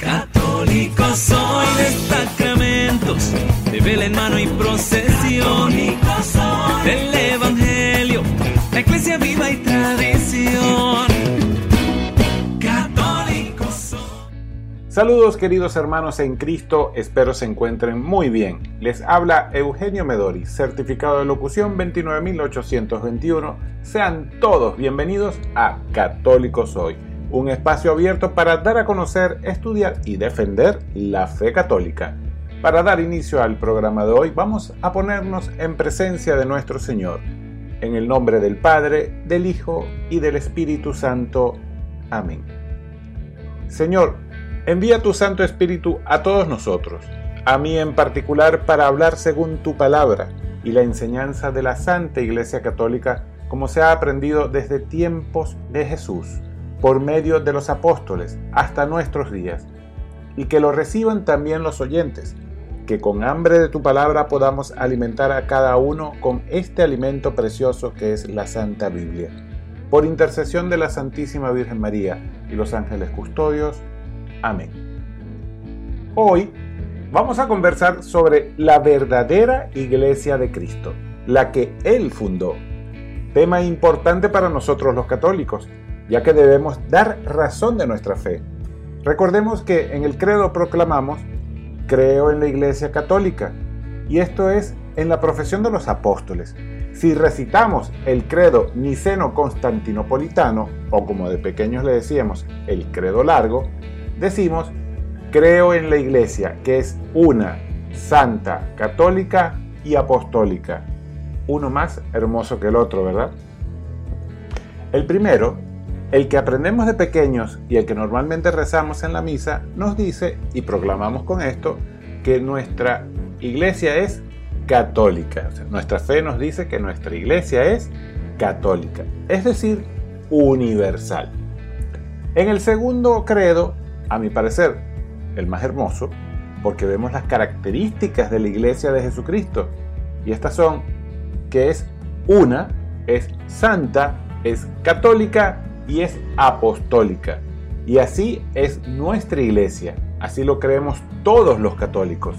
Católico soy de sacramentos, de vela en mano y procesión. Del Evangelio, la iglesia viva y tradición. Católico soy. Saludos queridos hermanos en Cristo, espero se encuentren muy bien. Les habla Eugenio Medori, certificado de locución 29821. Sean todos bienvenidos a Católico Soy, un espacio abierto para dar a conocer, estudiar y defender la fe católica. Para dar inicio al programa de hoy vamos a ponernos en presencia de nuestro Señor. En el nombre del Padre, del Hijo y del Espíritu Santo. Amén. Señor, envía tu Santo Espíritu a todos nosotros, a mí en particular para hablar según tu palabra y la enseñanza de la Santa Iglesia Católica como se ha aprendido desde tiempos de Jesús, por medio de los apóstoles, hasta nuestros días, y que lo reciban también los oyentes, que con hambre de tu palabra podamos alimentar a cada uno con este alimento precioso que es la Santa Biblia. Por intercesión de la Santísima Virgen María y los ángeles custodios. Amén. Hoy vamos a conversar sobre la verdadera iglesia de Cristo, la que Él fundó. Tema importante para nosotros los católicos, ya que debemos dar razón de nuestra fe. Recordemos que en el credo proclamamos, creo en la iglesia católica, y esto es en la profesión de los apóstoles. Si recitamos el credo niceno-constantinopolitano, o como de pequeños le decíamos, el credo largo, decimos, creo en la iglesia, que es una, santa, católica y apostólica. Uno más hermoso que el otro, ¿verdad? El primero, el que aprendemos de pequeños y el que normalmente rezamos en la misa, nos dice, y proclamamos con esto, que nuestra iglesia es católica. Nuestra fe nos dice que nuestra iglesia es católica, es decir, universal. En el segundo credo, a mi parecer, el más hermoso, porque vemos las características de la iglesia de Jesucristo. Y estas son que es una, es santa, es católica y es apostólica. Y así es nuestra iglesia. Así lo creemos todos los católicos.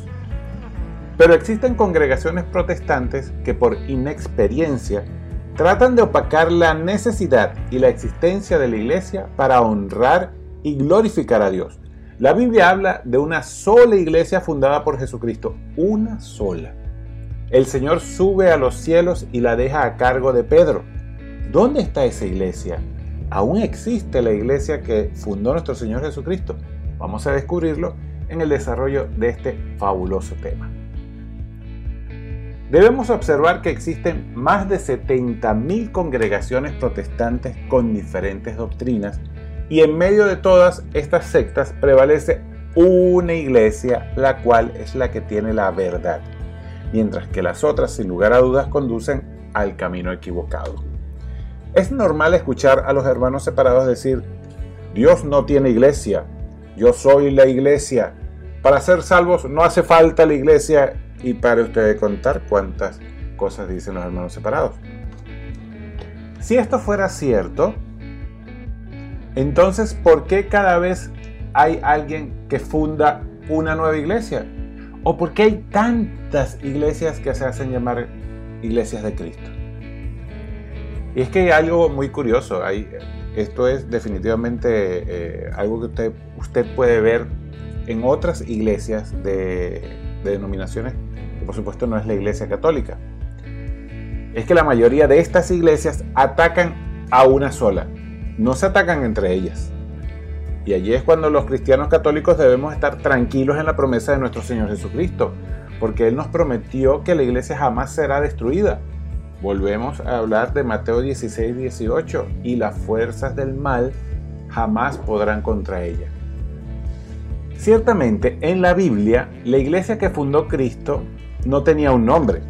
Pero existen congregaciones protestantes que por inexperiencia tratan de opacar la necesidad y la existencia de la iglesia para honrar y glorificar a Dios. La Biblia habla de una sola iglesia fundada por Jesucristo, una sola. El Señor sube a los cielos y la deja a cargo de Pedro. ¿Dónde está esa iglesia? ¿Aún existe la iglesia que fundó nuestro Señor Jesucristo? Vamos a descubrirlo en el desarrollo de este fabuloso tema. Debemos observar que existen más de 70.000 congregaciones protestantes con diferentes doctrinas y en medio de todas estas sectas prevalece una iglesia, la cual es la que tiene la verdad, mientras que las otras sin lugar a dudas conducen al camino equivocado. Es normal escuchar a los hermanos separados decir, Dios no tiene iglesia, yo soy la iglesia, para ser salvos no hace falta la iglesia y para ustedes contar cuántas cosas dicen los hermanos separados. Si esto fuera cierto, entonces ¿por qué cada vez hay alguien que funda una nueva iglesia? ¿O por qué hay tantas iglesias que se hacen llamar iglesias de Cristo? Y es que hay algo muy curioso. Hay, esto es definitivamente eh, algo que usted, usted puede ver en otras iglesias de, de denominaciones, que por supuesto no es la iglesia católica. Es que la mayoría de estas iglesias atacan a una sola, no se atacan entre ellas. Y allí es cuando los cristianos católicos debemos estar tranquilos en la promesa de nuestro Señor Jesucristo, porque Él nos prometió que la iglesia jamás será destruida. Volvemos a hablar de Mateo 16, 18, y las fuerzas del mal jamás podrán contra ella. Ciertamente, en la Biblia, la iglesia que fundó Cristo no tenía un nombre.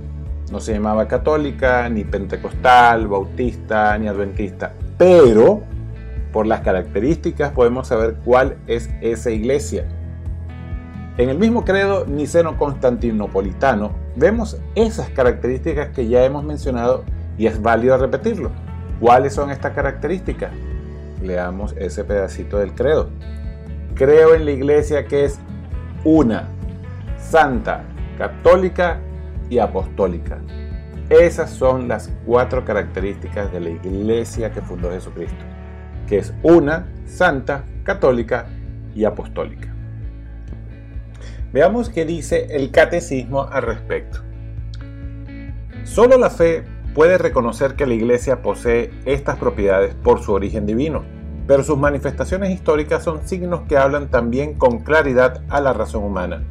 No se llamaba católica, ni pentecostal, bautista, ni adventista. Pero, por las características, podemos saber cuál es esa iglesia. En el mismo credo niceno-constantinopolitano vemos esas características que ya hemos mencionado y es válido repetirlo. ¿Cuáles son estas características? Leamos ese pedacito del credo. Creo en la iglesia que es una, santa, católica y apostólica. Esas son las cuatro características de la iglesia que fundó Jesucristo, que es una, santa, católica y apostólica. Veamos qué dice el catecismo al respecto. Solo la fe puede reconocer que la iglesia posee estas propiedades por su origen divino, pero sus manifestaciones históricas son signos que hablan también con claridad a la razón humana.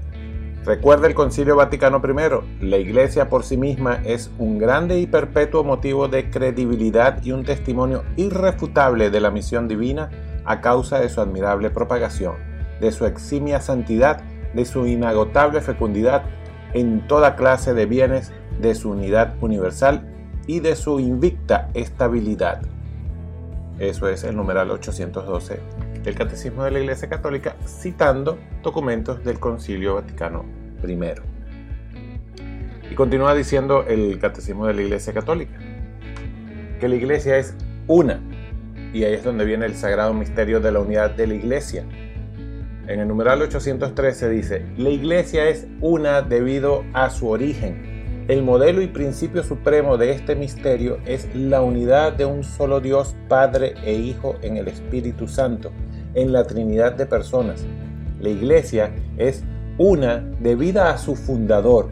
Recuerda el Concilio Vaticano I, la Iglesia por sí misma es un grande y perpetuo motivo de credibilidad y un testimonio irrefutable de la misión divina a causa de su admirable propagación, de su eximia santidad, de su inagotable fecundidad en toda clase de bienes, de su unidad universal y de su invicta estabilidad. Eso es el numeral 812 del Catecismo de la Iglesia Católica, citando documentos del Concilio Vaticano I. Y continúa diciendo el Catecismo de la Iglesia Católica, que la Iglesia es una, y ahí es donde viene el sagrado misterio de la unidad de la Iglesia. En el numeral 813 dice, la Iglesia es una debido a su origen. El modelo y principio supremo de este misterio es la unidad de un solo Dios, Padre e Hijo en el Espíritu Santo en la Trinidad de personas. La iglesia es una debida a su fundador,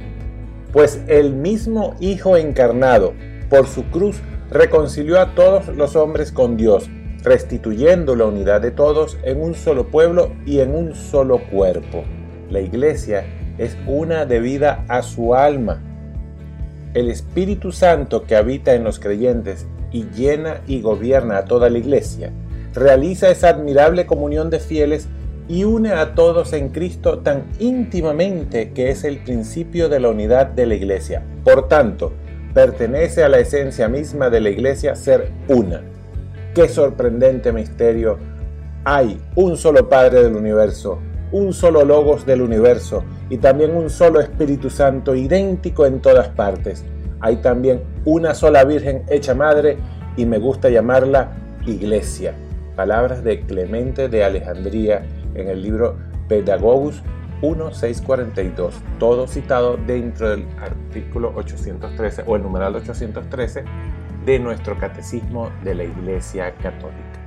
pues el mismo Hijo encarnado, por su cruz, reconcilió a todos los hombres con Dios, restituyendo la unidad de todos en un solo pueblo y en un solo cuerpo. La iglesia es una debida a su alma. El Espíritu Santo que habita en los creyentes y llena y gobierna a toda la iglesia realiza esa admirable comunión de fieles y une a todos en Cristo tan íntimamente que es el principio de la unidad de la Iglesia. Por tanto, pertenece a la esencia misma de la Iglesia ser una. Qué sorprendente misterio. Hay un solo Padre del universo, un solo Logos del universo y también un solo Espíritu Santo idéntico en todas partes. Hay también una sola Virgen hecha Madre y me gusta llamarla Iglesia palabras de Clemente de Alejandría en el libro Pedagogus 1642, todo citado dentro del artículo 813 o el numeral 813 de nuestro Catecismo de la Iglesia Católica.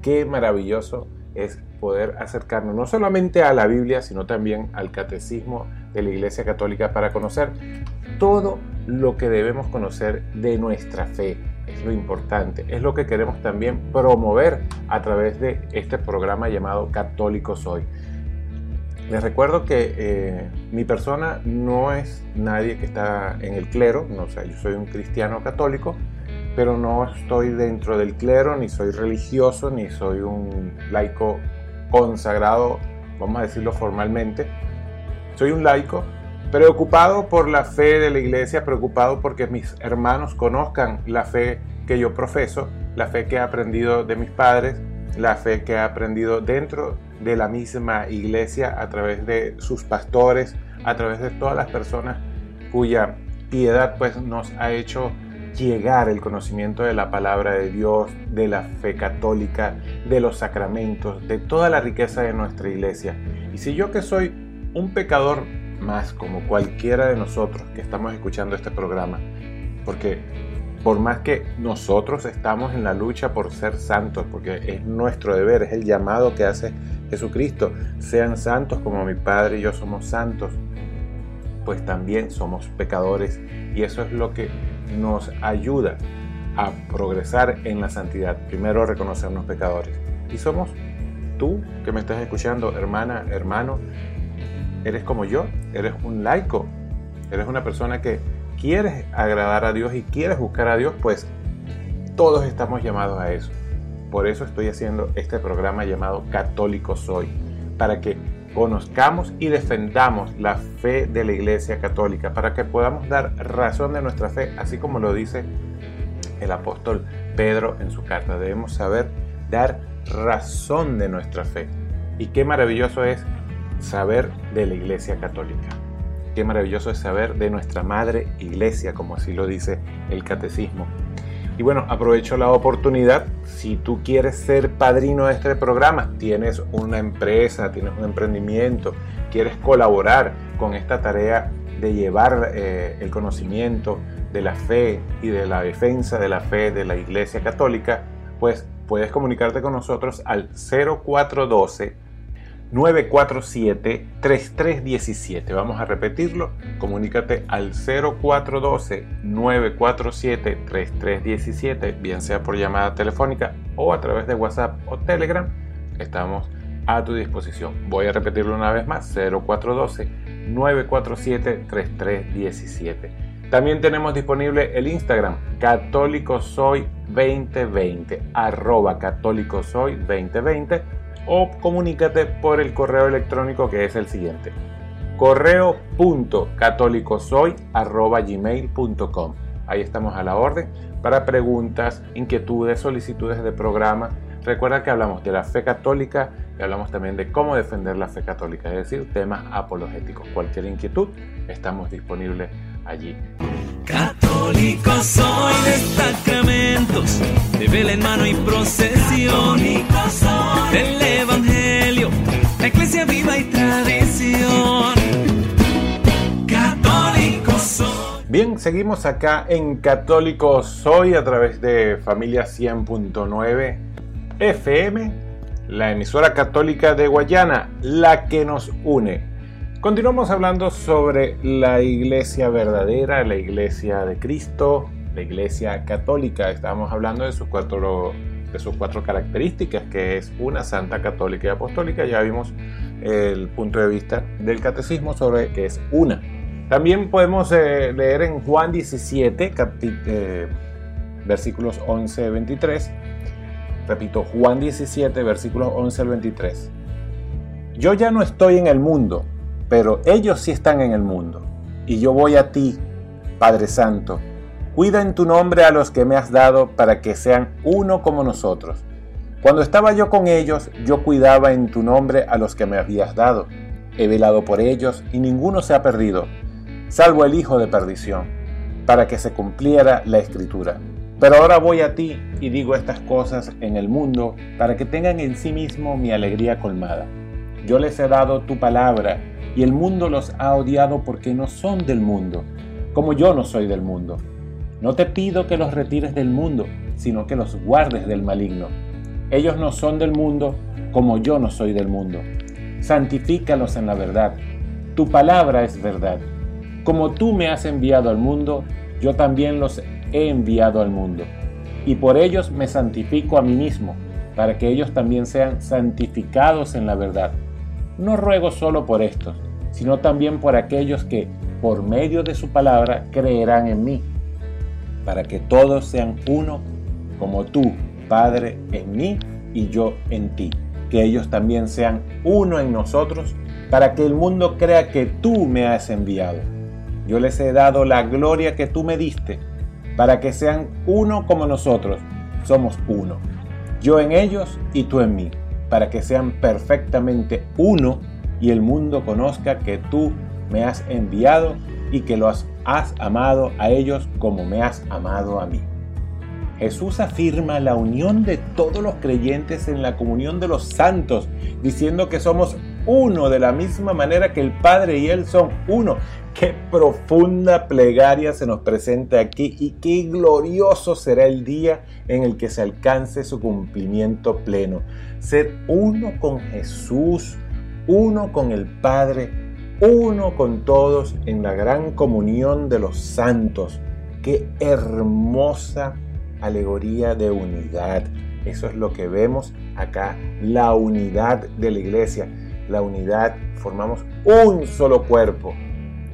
Qué maravilloso es poder acercarnos no solamente a la Biblia, sino también al Catecismo de la Iglesia Católica para conocer todo lo que debemos conocer de nuestra fe, es lo importante, es lo que queremos también promover a través de este programa llamado Católico Soy. Les recuerdo que eh, mi persona no es nadie que está en el clero, no, sé, yo soy un cristiano católico, pero no estoy dentro del clero, ni soy religioso, ni soy un laico consagrado, vamos a decirlo formalmente. Soy un laico preocupado por la fe de la iglesia, preocupado porque mis hermanos conozcan la fe que yo profeso, la fe que he aprendido de mis padres, la fe que he aprendido dentro de la misma iglesia a través de sus pastores, a través de todas las personas cuya piedad pues nos ha hecho llegar el conocimiento de la palabra de Dios, de la fe católica, de los sacramentos, de toda la riqueza de nuestra iglesia. Y si yo que soy un pecador más como cualquiera de nosotros que estamos escuchando este programa. Porque por más que nosotros estamos en la lucha por ser santos, porque es nuestro deber, es el llamado que hace Jesucristo, sean santos como mi Padre y yo somos santos, pues también somos pecadores y eso es lo que nos ayuda a progresar en la santidad. Primero reconocernos pecadores. Y somos tú que me estás escuchando, hermana, hermano, eres como yo, eres un laico, eres una persona que quieres agradar a Dios y quieres buscar a Dios, pues todos estamos llamados a eso. Por eso estoy haciendo este programa llamado Católico Soy, para que conozcamos y defendamos la fe de la Iglesia Católica, para que podamos dar razón de nuestra fe, así como lo dice el apóstol Pedro en su carta. Debemos saber dar razón de nuestra fe. Y qué maravilloso es saber de la Iglesia Católica. Qué maravilloso es saber de nuestra Madre Iglesia, como así lo dice el Catecismo. Y bueno, aprovecho la oportunidad, si tú quieres ser padrino de este programa, tienes una empresa, tienes un emprendimiento, quieres colaborar con esta tarea de llevar eh, el conocimiento de la fe y de la defensa de la fe de la Iglesia Católica, pues puedes comunicarte con nosotros al 0412 947-3317. Vamos a repetirlo. Comunícate al 0412-947-3317, bien sea por llamada telefónica o a través de WhatsApp o Telegram. Estamos a tu disposición. Voy a repetirlo una vez más. 0412-947-3317. También tenemos disponible el Instagram católico soy 2020 arroba católico soy 2020 o comunícate por el correo electrónico que es el siguiente correo.catolicosoy.gmail.com Ahí estamos a la orden para preguntas, inquietudes, solicitudes de programa. Recuerda que hablamos de la fe católica y hablamos también de cómo defender la fe católica, es decir, temas apologéticos. Cualquier inquietud, estamos disponibles allí. Católico soy de sacramentos, de vela en mano y procesión. soy del Evangelio, la iglesia viva y tradición. Católico soy. Bien, seguimos acá en Católico Soy a través de Familia 100.9 FM, la emisora católica de Guayana, la que nos une. Continuamos hablando sobre la iglesia verdadera, la iglesia de Cristo, la iglesia católica. Estamos hablando de sus cuatro, de sus cuatro características, que es una santa católica y apostólica. Ya vimos el punto de vista del catecismo sobre que es una. También podemos eh, leer en Juan 17, eh, versículos 11 23. Repito, Juan 17, versículos 11 al 23. Yo ya no estoy en el mundo pero ellos sí están en el mundo. Y yo voy a ti, Padre Santo. Cuida en tu nombre a los que me has dado para que sean uno como nosotros. Cuando estaba yo con ellos, yo cuidaba en tu nombre a los que me habías dado. He velado por ellos y ninguno se ha perdido, salvo el hijo de perdición, para que se cumpliera la escritura. Pero ahora voy a ti y digo estas cosas en el mundo para que tengan en sí mismo mi alegría colmada. Yo les he dado tu palabra y el mundo los ha odiado porque no son del mundo, como yo no soy del mundo. No te pido que los retires del mundo, sino que los guardes del maligno. Ellos no son del mundo, como yo no soy del mundo. Santifícalos en la verdad. Tu palabra es verdad. Como tú me has enviado al mundo, yo también los he enviado al mundo. Y por ellos me santifico a mí mismo, para que ellos también sean santificados en la verdad. No ruego solo por estos, sino también por aquellos que, por medio de su palabra, creerán en mí, para que todos sean uno, como tú, Padre, en mí y yo en ti. Que ellos también sean uno en nosotros, para que el mundo crea que tú me has enviado. Yo les he dado la gloria que tú me diste, para que sean uno como nosotros. Somos uno. Yo en ellos y tú en mí para que sean perfectamente uno y el mundo conozca que tú me has enviado y que los has amado a ellos como me has amado a mí. Jesús afirma la unión de todos los creyentes en la comunión de los santos, diciendo que somos uno de la misma manera que el Padre y Él son uno. Qué profunda plegaria se nos presenta aquí y qué glorioso será el día en el que se alcance su cumplimiento pleno ser uno con Jesús, uno con el Padre, uno con todos en la gran comunión de los santos. Qué hermosa alegoría de unidad. Eso es lo que vemos acá, la unidad de la iglesia. La unidad, formamos un solo cuerpo.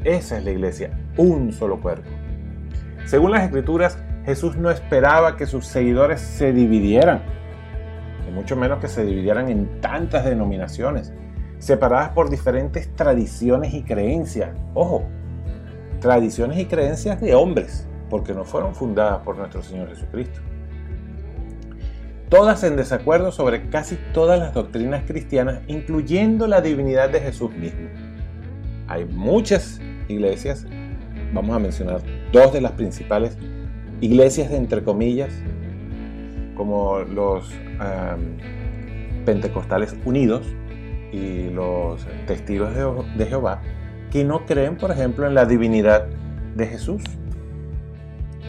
Esa es la iglesia, un solo cuerpo. Según las escrituras, Jesús no esperaba que sus seguidores se dividieran mucho menos que se dividieran en tantas denominaciones, separadas por diferentes tradiciones y creencias. Ojo, tradiciones y creencias de hombres, porque no fueron fundadas por nuestro Señor Jesucristo. Todas en desacuerdo sobre casi todas las doctrinas cristianas, incluyendo la divinidad de Jesús mismo. Hay muchas iglesias, vamos a mencionar dos de las principales iglesias de entre comillas, como los pentecostales unidos y los testigos de Jehová, que no creen, por ejemplo, en la divinidad de Jesús.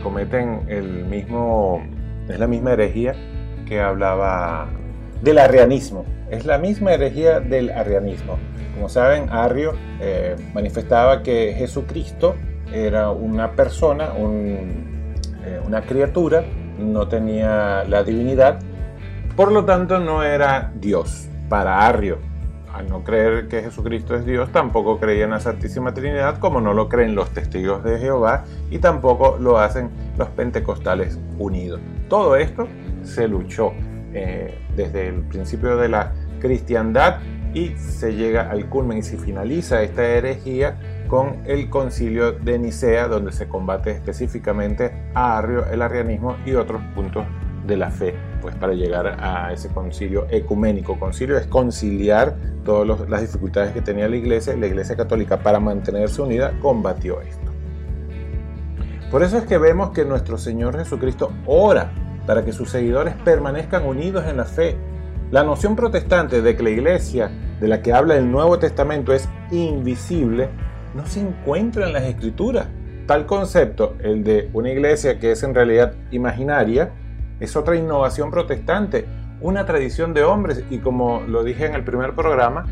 Cometen el mismo, es la misma herejía que hablaba del arrianismo. Es la misma herejía del arrianismo. Como saben, Arrio eh, manifestaba que Jesucristo era una persona, eh, una criatura, no tenía la divinidad, por lo tanto no era Dios para Arrio. Al no creer que Jesucristo es Dios, tampoco creía en la Santísima Trinidad, como no lo creen los testigos de Jehová y tampoco lo hacen los pentecostales unidos. Todo esto se luchó eh, desde el principio de la cristiandad y se llega al culmen y se finaliza esta herejía con el concilio de Nicea, donde se combate específicamente a Arrio, el arrianismo y otros puntos de la fe, pues para llegar a ese concilio ecuménico. Concilio es conciliar todas las dificultades que tenía la iglesia y la iglesia católica para mantenerse unida combatió esto. Por eso es que vemos que nuestro Señor Jesucristo ora para que sus seguidores permanezcan unidos en la fe. La noción protestante de que la iglesia de la que habla el Nuevo Testamento es invisible no se encuentra en las escrituras. Tal concepto, el de una iglesia que es en realidad imaginaria, es otra innovación protestante, una tradición de hombres y como lo dije en el primer programa,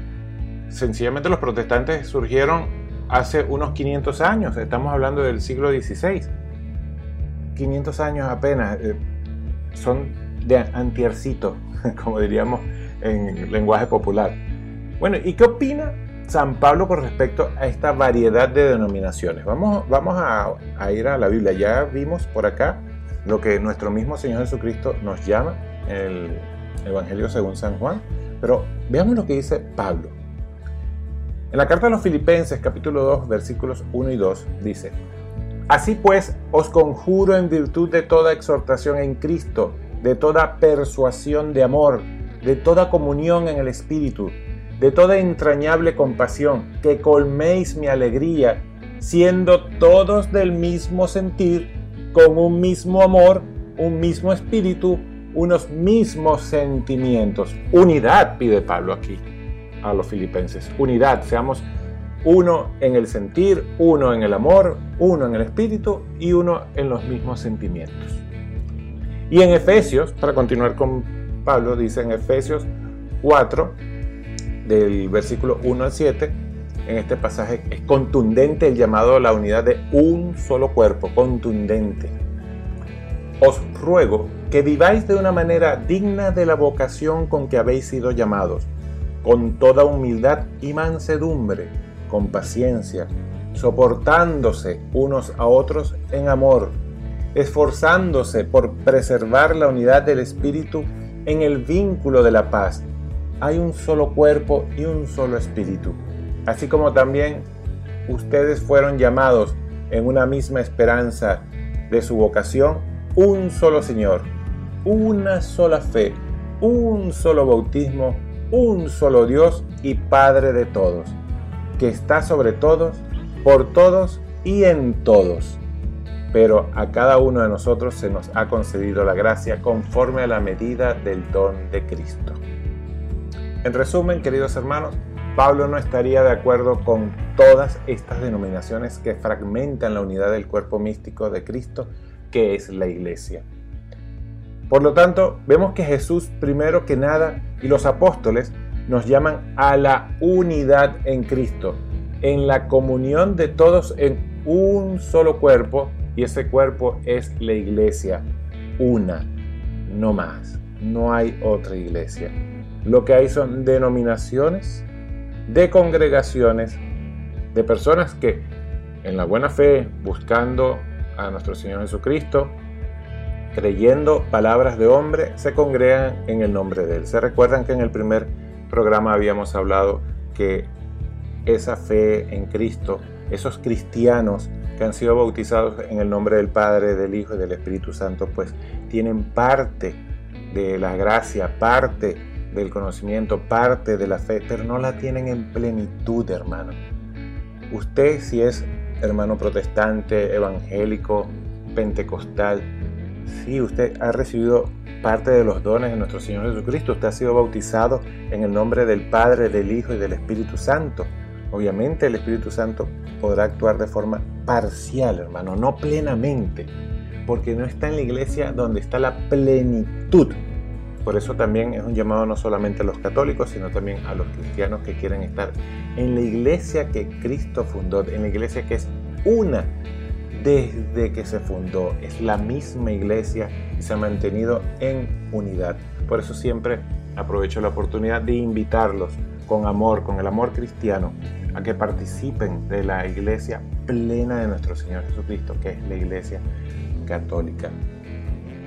sencillamente los protestantes surgieron hace unos 500 años, estamos hablando del siglo XVI. 500 años apenas. Eh, son de antiercito, como diríamos en lenguaje popular. Bueno, ¿y qué opina San Pablo con respecto a esta variedad de denominaciones? Vamos, vamos a, a ir a la Biblia. Ya vimos por acá lo que nuestro mismo Señor Jesucristo nos llama el Evangelio según San Juan, pero veamos lo que dice Pablo. En la carta a los Filipenses capítulo 2 versículos 1 y 2 dice, Así pues, os conjuro en virtud de toda exhortación en Cristo, de toda persuasión de amor, de toda comunión en el Espíritu, de toda entrañable compasión, que colméis mi alegría, siendo todos del mismo sentir, con un mismo amor, un mismo espíritu, unos mismos sentimientos. Unidad, pide Pablo aquí a los filipenses. Unidad, seamos uno en el sentir, uno en el amor, uno en el espíritu y uno en los mismos sentimientos. Y en Efesios, para continuar con Pablo, dice en Efesios 4, del versículo 1 al 7, en este pasaje es contundente el llamado a la unidad de un solo cuerpo, contundente. Os ruego que viváis de una manera digna de la vocación con que habéis sido llamados, con toda humildad y mansedumbre con paciencia, soportándose unos a otros en amor, esforzándose por preservar la unidad del Espíritu en el vínculo de la paz. Hay un solo cuerpo y un solo Espíritu, así como también ustedes fueron llamados en una misma esperanza de su vocación, un solo Señor, una sola fe, un solo bautismo, un solo Dios y Padre de todos que está sobre todos, por todos y en todos. Pero a cada uno de nosotros se nos ha concedido la gracia conforme a la medida del don de Cristo. En resumen, queridos hermanos, Pablo no estaría de acuerdo con todas estas denominaciones que fragmentan la unidad del cuerpo místico de Cristo, que es la iglesia. Por lo tanto, vemos que Jesús primero que nada y los apóstoles nos llaman a la unidad en Cristo, en la comunión de todos en un solo cuerpo, y ese cuerpo es la iglesia, una, no más, no hay otra iglesia. Lo que hay son denominaciones de congregaciones, de personas que en la buena fe, buscando a nuestro Señor Jesucristo, creyendo palabras de hombre, se congregan en el nombre de Él. Se recuerdan que en el primer programa habíamos hablado que esa fe en Cristo, esos cristianos que han sido bautizados en el nombre del Padre, del Hijo y del Espíritu Santo, pues tienen parte de la gracia, parte del conocimiento, parte de la fe, pero no la tienen en plenitud, hermano. Usted si es hermano protestante, evangélico, pentecostal, si usted ha recibido parte de los dones de nuestro Señor Jesucristo, usted ha sido bautizado en el nombre del Padre, del Hijo y del Espíritu Santo. Obviamente el Espíritu Santo podrá actuar de forma parcial, hermano, no plenamente, porque no está en la iglesia donde está la plenitud. Por eso también es un llamado no solamente a los católicos, sino también a los cristianos que quieren estar en la iglesia que Cristo fundó, en la iglesia que es una desde que se fundó. Es la misma iglesia y se ha mantenido en unidad. Por eso siempre aprovecho la oportunidad de invitarlos con amor, con el amor cristiano, a que participen de la iglesia plena de nuestro Señor Jesucristo, que es la iglesia católica.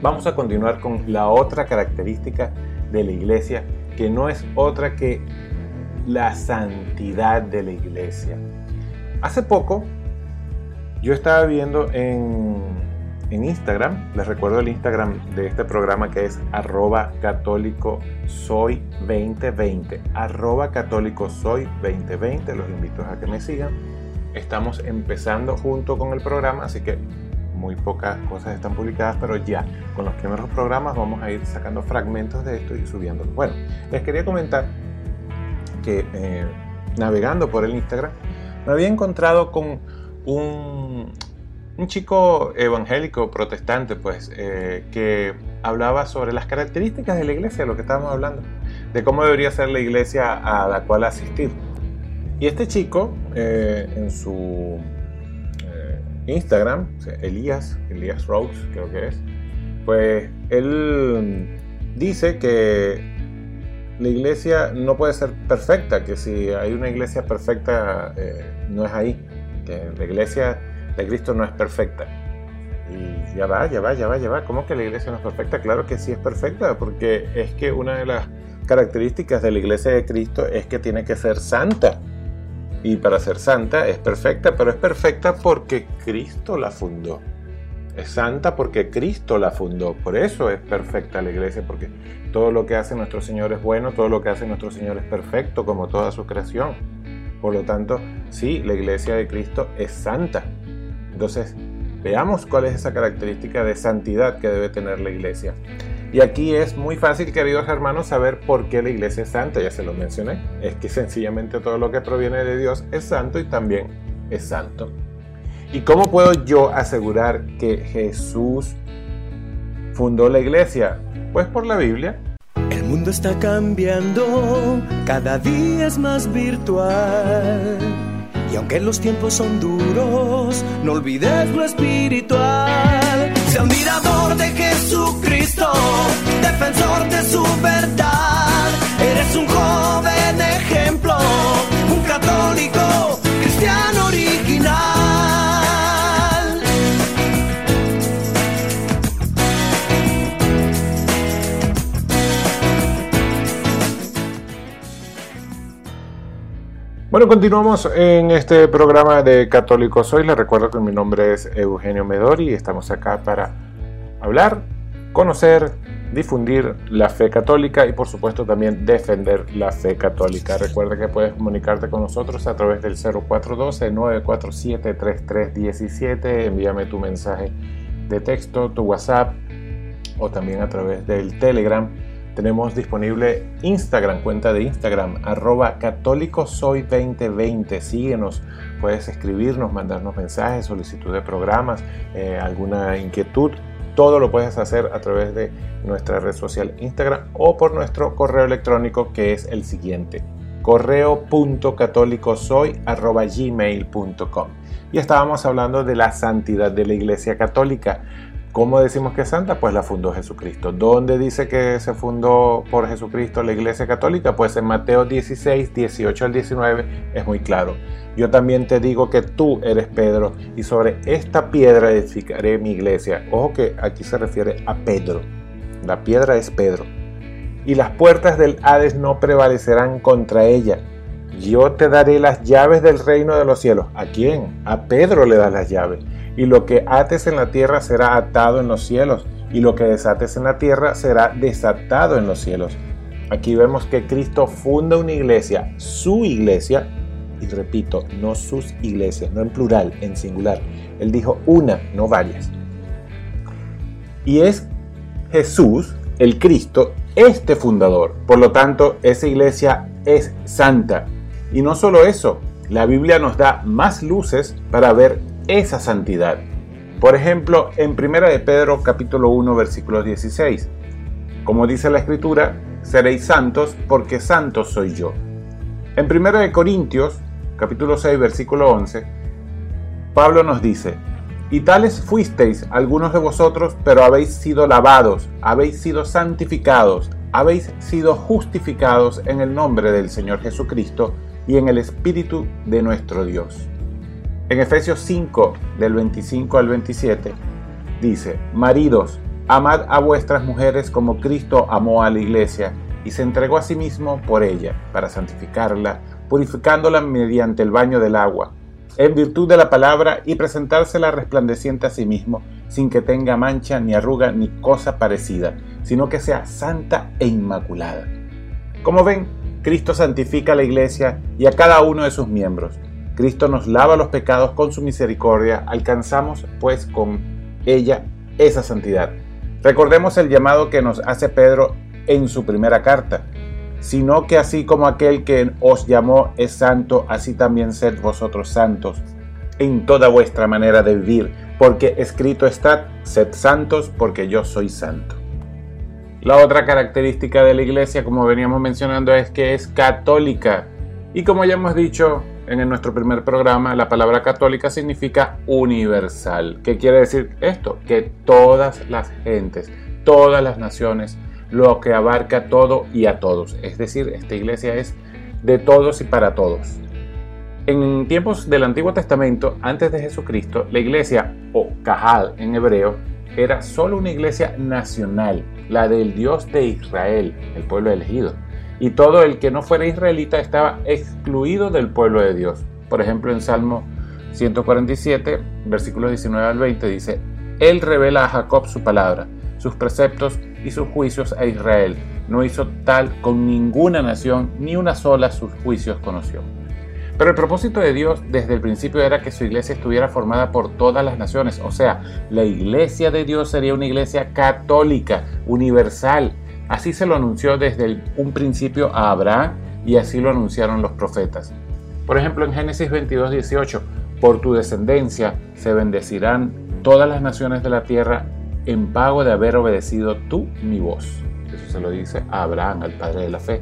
Vamos a continuar con la otra característica de la iglesia, que no es otra que la santidad de la iglesia. Hace poco yo estaba viendo en, Instagram, les recuerdo el Instagram de este programa que es arroba católico soy 2020, arroba católico soy 2020, los invito a que me sigan. Estamos empezando junto con el programa, así que muy pocas cosas están publicadas, pero ya con los primeros programas vamos a ir sacando fragmentos de esto y subiéndolo. Bueno, les quería comentar que eh, navegando por el Instagram me había encontrado con un, chico evangélico protestante, pues, eh, que hablaba sobre las características de la iglesia, lo que estábamos hablando, de cómo debería ser la iglesia a la cual asistir. Y este chico, eh, en su eh, Instagram, Elías, Elías Rose, creo que es, pues él dice que la iglesia no puede ser perfecta, que si hay una iglesia perfecta, no es ahí que la iglesia de Cristo no es perfecta. Y ya va, ya va, ya va, ya va. ¿Cómo que la iglesia no es perfecta? Claro que sí es perfecta, porque es que una de las características de la iglesia de Cristo es que tiene que ser santa. Y para ser santa es perfecta, pero es perfecta porque Cristo la fundó. Es santa porque Cristo la fundó. Por eso es perfecta la iglesia, porque todo lo que hace nuestro Señor es bueno, todo lo que hace nuestro Señor es perfecto, como toda su creación. Por lo tanto, sí, la iglesia de Cristo es santa. Entonces, veamos cuál es esa característica de santidad que debe tener la iglesia. Y aquí es muy fácil, queridos hermanos, saber por qué la iglesia es santa, ya se lo mencioné. Es que sencillamente todo lo que proviene de Dios es santo y también es santo. ¿Y cómo puedo yo asegurar que Jesús fundó la iglesia? Pues por la Biblia el mundo está cambiando, cada día es más virtual. Y aunque los tiempos son duros, no olvides lo espiritual. Sea un mirador de Jesucristo, defensor de su verdad. Eres un joven ejemplo, un católico cristiano Bueno, continuamos en este programa de Católico Soy. Les recuerdo que mi nombre es Eugenio Medori y estamos acá para hablar, conocer, difundir la fe católica y por supuesto también defender la fe católica. Recuerda que puedes comunicarte con nosotros a través del 0412-947-3317. Envíame tu mensaje de texto, tu WhatsApp o también a través del Telegram tenemos disponible Instagram, cuenta de Instagram, arroba católicosoy 2020. Síguenos, puedes escribirnos, mandarnos mensajes, solicitud de programas, eh, alguna inquietud. Todo lo puedes hacer a través de nuestra red social Instagram o por nuestro correo electrónico que es el siguiente correo.catolicosoy.gmail.com Y estábamos hablando de la santidad de la Iglesia Católica. ¿Cómo decimos que es santa? Pues la fundó Jesucristo. ¿Dónde dice que se fundó por Jesucristo la Iglesia Católica? Pues en Mateo 16, 18 al 19 es muy claro. Yo también te digo que tú eres Pedro y sobre esta piedra edificaré mi iglesia. Ojo que aquí se refiere a Pedro. La piedra es Pedro. Y las puertas del Hades no prevalecerán contra ella. Yo te daré las llaves del reino de los cielos. ¿A quién? A Pedro le das las llaves y lo que ates en la tierra será atado en los cielos, y lo que desates en la tierra será desatado en los cielos. Aquí vemos que Cristo funda una iglesia, su iglesia, y repito, no sus iglesias, no en plural, en singular. Él dijo una, no varias. Y es Jesús, el Cristo, este fundador. Por lo tanto, esa iglesia es santa. Y no solo eso, la Biblia nos da más luces para ver esa santidad. Por ejemplo, en 1 de Pedro capítulo 1 versículo 16. Como dice la escritura, seréis santos porque santo soy yo. En 1 de Corintios capítulo 6 versículo 11, Pablo nos dice, y tales fuisteis algunos de vosotros, pero habéis sido lavados, habéis sido santificados, habéis sido justificados en el nombre del Señor Jesucristo y en el Espíritu de nuestro Dios. En Efesios 5, del 25 al 27, dice, Maridos, amad a vuestras mujeres como Cristo amó a la iglesia y se entregó a sí mismo por ella, para santificarla, purificándola mediante el baño del agua en virtud de la palabra y presentársela resplandeciente a sí mismo, sin que tenga mancha ni arruga ni cosa parecida, sino que sea santa e inmaculada. Como ven, Cristo santifica a la iglesia y a cada uno de sus miembros. Cristo nos lava los pecados con su misericordia, alcanzamos pues con ella esa santidad. Recordemos el llamado que nos hace Pedro en su primera carta sino que así como aquel que os llamó es santo, así también sed vosotros santos en toda vuestra manera de vivir, porque escrito está, sed santos porque yo soy santo. La otra característica de la iglesia, como veníamos mencionando, es que es católica. Y como ya hemos dicho en nuestro primer programa, la palabra católica significa universal. ¿Qué quiere decir esto? Que todas las gentes, todas las naciones, lo que abarca todo y a todos. Es decir, esta iglesia es de todos y para todos. En tiempos del Antiguo Testamento, antes de Jesucristo, la iglesia, o Cajal en hebreo, era solo una iglesia nacional, la del Dios de Israel, el pueblo elegido. Y todo el que no fuera israelita estaba excluido del pueblo de Dios. Por ejemplo, en Salmo 147, versículos 19 al 20 dice, Él revela a Jacob su palabra, sus preceptos y sus juicios a Israel. No hizo tal con ninguna nación, ni una sola sus juicios conoció. Pero el propósito de Dios desde el principio era que su iglesia estuviera formada por todas las naciones. O sea, la iglesia de Dios sería una iglesia católica, universal. Así se lo anunció desde un principio a Abraham y así lo anunciaron los profetas. Por ejemplo, en Génesis 22, 18, por tu descendencia se bendecirán todas las naciones de la tierra en pago de haber obedecido tú mi voz. Eso se lo dice a Abraham, al padre de la fe.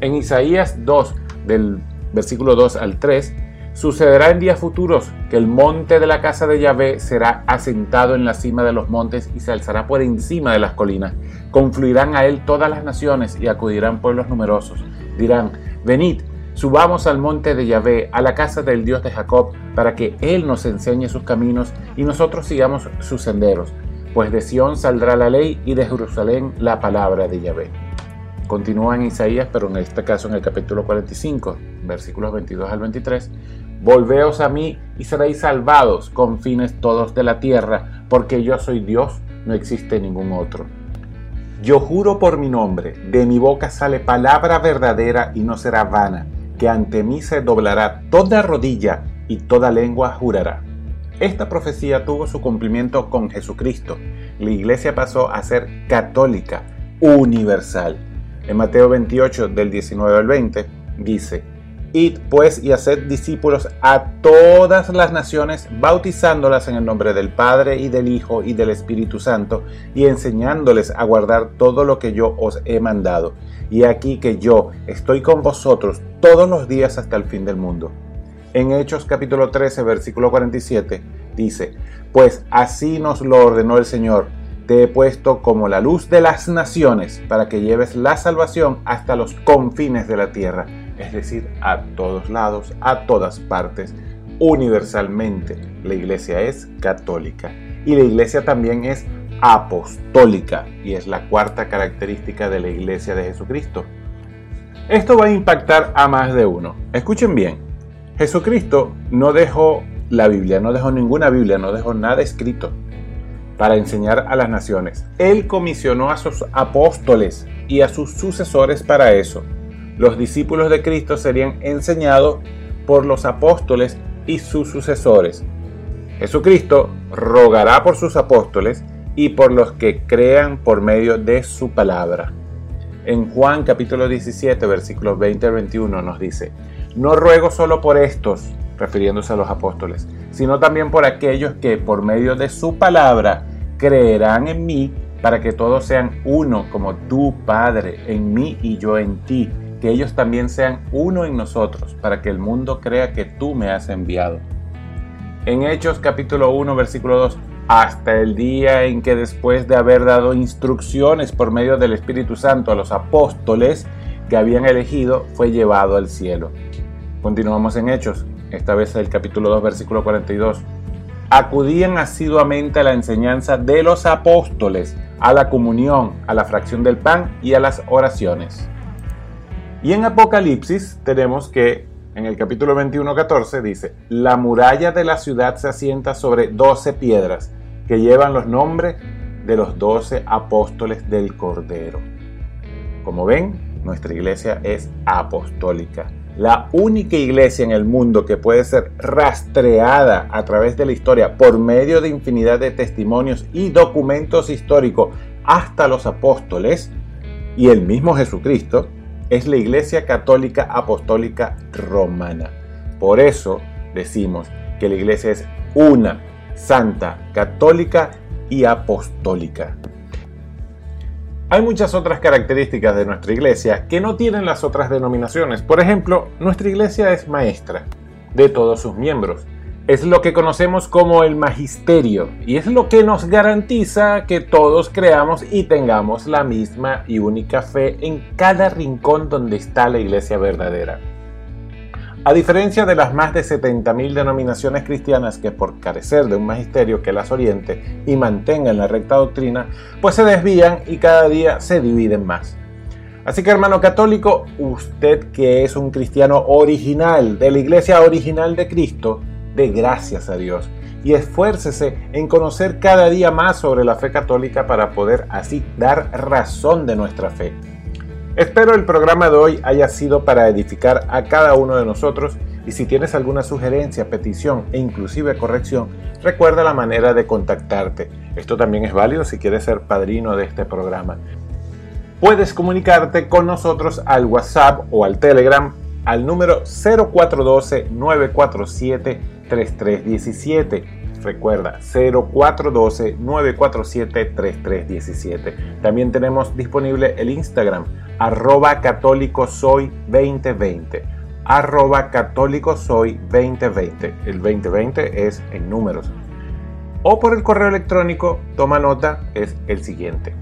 En Isaías 2, del versículo 2 al 3, sucederá en días futuros que el monte de la casa de Yahvé será asentado en la cima de los montes y se alzará por encima de las colinas. Confluirán a él todas las naciones y acudirán pueblos numerosos. Dirán, venid, Subamos al monte de Yahvé, a la casa del Dios de Jacob, para que Él nos enseñe sus caminos y nosotros sigamos sus senderos. Pues de Sión saldrá la ley y de Jerusalén la palabra de Yahvé. Continúa en Isaías, pero en este caso en el capítulo 45, versículos 22 al 23. Volveos a mí y seréis salvados, con fines todos de la tierra, porque yo soy Dios, no existe ningún otro. Yo juro por mi nombre, de mi boca sale palabra verdadera y no será vana que ante mí se doblará toda rodilla y toda lengua jurará. Esta profecía tuvo su cumplimiento con Jesucristo. La iglesia pasó a ser católica, universal. En Mateo 28 del 19 al 20 dice, Id pues y haced discípulos a todas las naciones, bautizándolas en el nombre del Padre y del Hijo y del Espíritu Santo, y enseñándoles a guardar todo lo que yo os he mandado. Y aquí que yo estoy con vosotros todos los días hasta el fin del mundo. En Hechos capítulo 13, versículo 47, dice, Pues así nos lo ordenó el Señor, te he puesto como la luz de las naciones, para que lleves la salvación hasta los confines de la tierra es decir, a todos lados, a todas partes, universalmente. La iglesia es católica y la iglesia también es apostólica y es la cuarta característica de la iglesia de Jesucristo. Esto va a impactar a más de uno. Escuchen bien, Jesucristo no dejó la Biblia, no dejó ninguna Biblia, no dejó nada escrito para enseñar a las naciones. Él comisionó a sus apóstoles y a sus sucesores para eso los discípulos de Cristo serían enseñados por los apóstoles y sus sucesores. Jesucristo rogará por sus apóstoles y por los que crean por medio de su palabra. En Juan capítulo 17, versículos 20 al 21 nos dice, no ruego solo por estos, refiriéndose a los apóstoles, sino también por aquellos que por medio de su palabra creerán en mí, para que todos sean uno como tú, Padre, en mí y yo en ti, que ellos también sean uno en nosotros, para que el mundo crea que tú me has enviado. En Hechos capítulo 1, versículo 2, hasta el día en que después de haber dado instrucciones por medio del Espíritu Santo a los apóstoles que habían elegido, fue llevado al cielo. Continuamos en Hechos, esta vez el capítulo 2, versículo 42. Acudían asiduamente a la enseñanza de los apóstoles, a la comunión, a la fracción del pan y a las oraciones. Y en Apocalipsis tenemos que en el capítulo 21, 14 dice, la muralla de la ciudad se asienta sobre doce piedras que llevan los nombres de los doce apóstoles del Cordero. Como ven, nuestra iglesia es apostólica la única iglesia en el mundo que puede ser rastreada a través de la historia por medio de infinidad de testimonios y documentos históricos hasta los apóstoles y el mismo Jesucristo, es la Iglesia Católica Apostólica Romana. Por eso decimos que la iglesia es una, santa, católica y apostólica. Hay muchas otras características de nuestra iglesia que no tienen las otras denominaciones. Por ejemplo, nuestra iglesia es maestra de todos sus miembros. Es lo que conocemos como el magisterio y es lo que nos garantiza que todos creamos y tengamos la misma y única fe en cada rincón donde está la iglesia verdadera. A diferencia de las más de 70.000 denominaciones cristianas que por carecer de un magisterio que las oriente y mantenga en la recta doctrina, pues se desvían y cada día se dividen más. Así que hermano católico, usted que es un cristiano original, de la iglesia original de Cristo, dé gracias a Dios y esfuércese en conocer cada día más sobre la fe católica para poder así dar razón de nuestra fe. Espero el programa de hoy haya sido para edificar a cada uno de nosotros y si tienes alguna sugerencia, petición e inclusive corrección, recuerda la manera de contactarte. Esto también es válido si quieres ser padrino de este programa. Puedes comunicarte con nosotros al WhatsApp o al Telegram al número 0412 947 3317 Recuerda, 0412-947-3317. También tenemos disponible el Instagram, arroba católico soy 2020. Arroba católico soy 2020. El 2020 es en números. O por el correo electrónico, toma nota, es el siguiente.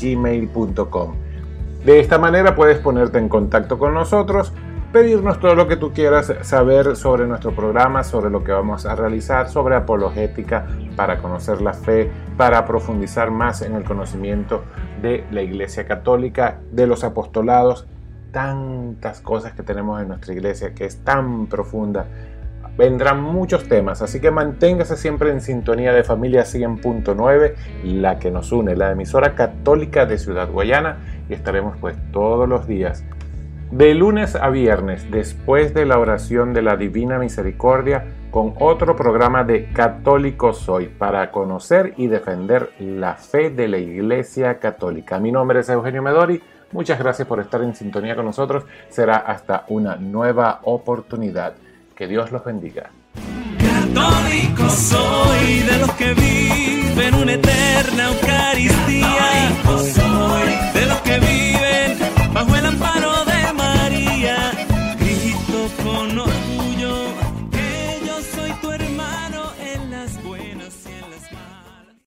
gmail.com De esta manera puedes ponerte en contacto con nosotros pedirnos todo lo que tú quieras saber sobre nuestro programa, sobre lo que vamos a realizar, sobre apologética, para conocer la fe, para profundizar más en el conocimiento de la Iglesia Católica, de los apostolados, tantas cosas que tenemos en nuestra iglesia que es tan profunda. Vendrán muchos temas, así que manténgase siempre en sintonía de Familia 100.9, la que nos une, la emisora católica de Ciudad Guayana, y estaremos pues todos los días de lunes a viernes, después de la oración de la Divina Misericordia, con otro programa de Católico Soy, para conocer y defender la fe de la Iglesia Católica. Mi nombre es Eugenio Medori, muchas gracias por estar en sintonía con nosotros, será hasta una nueva oportunidad. Que Dios los bendiga. Católico soy de los que viven una eterna Eucaristía. soy de los que viven bajo el amparo